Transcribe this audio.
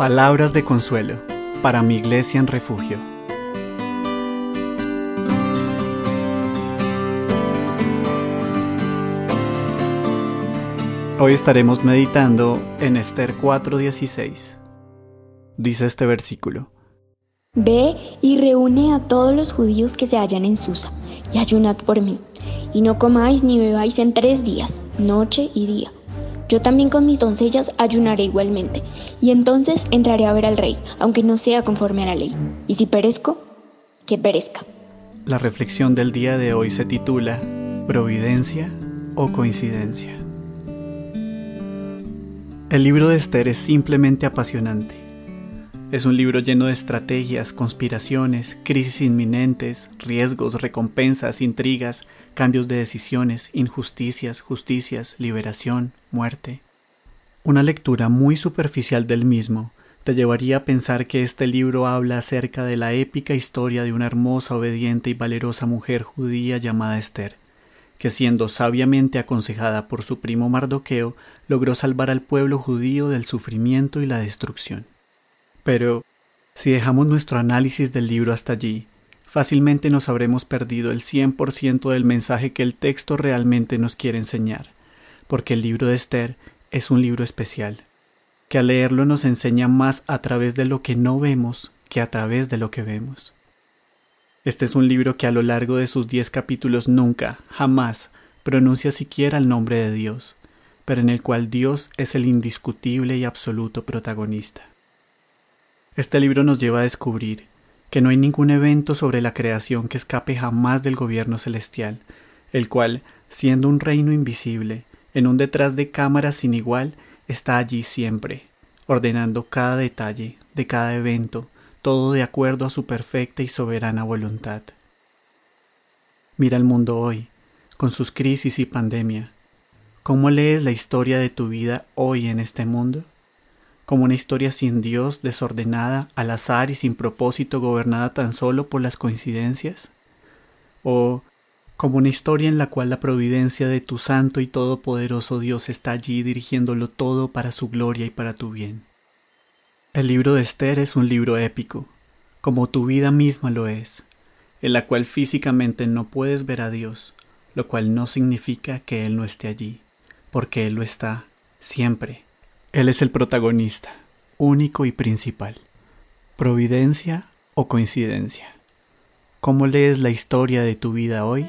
Palabras de consuelo para mi iglesia en refugio. Hoy estaremos meditando en Esther 4:16. Dice este versículo. Ve y reúne a todos los judíos que se hallan en Susa, y ayunad por mí, y no comáis ni bebáis en tres días, noche y día. Yo también con mis doncellas ayunaré igualmente, y entonces entraré a ver al rey, aunque no sea conforme a la ley. Y si perezco, que perezca. La reflexión del día de hoy se titula ¿Providencia o coincidencia? El libro de Esther es simplemente apasionante. Es un libro lleno de estrategias, conspiraciones, crisis inminentes, riesgos, recompensas, intrigas, cambios de decisiones, injusticias, justicias, liberación, muerte. Una lectura muy superficial del mismo te llevaría a pensar que este libro habla acerca de la épica historia de una hermosa, obediente y valerosa mujer judía llamada Esther, que siendo sabiamente aconsejada por su primo Mardoqueo, logró salvar al pueblo judío del sufrimiento y la destrucción. Pero, si dejamos nuestro análisis del libro hasta allí, fácilmente nos habremos perdido el 100% del mensaje que el texto realmente nos quiere enseñar, porque el libro de Esther es un libro especial, que al leerlo nos enseña más a través de lo que no vemos que a través de lo que vemos. Este es un libro que a lo largo de sus diez capítulos nunca, jamás, pronuncia siquiera el nombre de Dios, pero en el cual Dios es el indiscutible y absoluto protagonista. Este libro nos lleva a descubrir que no hay ningún evento sobre la creación que escape jamás del gobierno celestial, el cual, siendo un reino invisible, en un detrás de cámaras sin igual, está allí siempre, ordenando cada detalle de cada evento, todo de acuerdo a su perfecta y soberana voluntad. Mira el mundo hoy, con sus crisis y pandemia. ¿Cómo lees la historia de tu vida hoy en este mundo? Como una historia sin Dios, desordenada, al azar y sin propósito, gobernada tan solo por las coincidencias? ¿O como una historia en la cual la providencia de tu santo y todopoderoso Dios está allí dirigiéndolo todo para su gloria y para tu bien? El libro de Esther es un libro épico, como tu vida misma lo es, en la cual físicamente no puedes ver a Dios, lo cual no significa que Él no esté allí, porque Él lo está siempre él es el protagonista, único y principal. ¿Providencia o coincidencia? ¿Cómo lees la historia de tu vida hoy?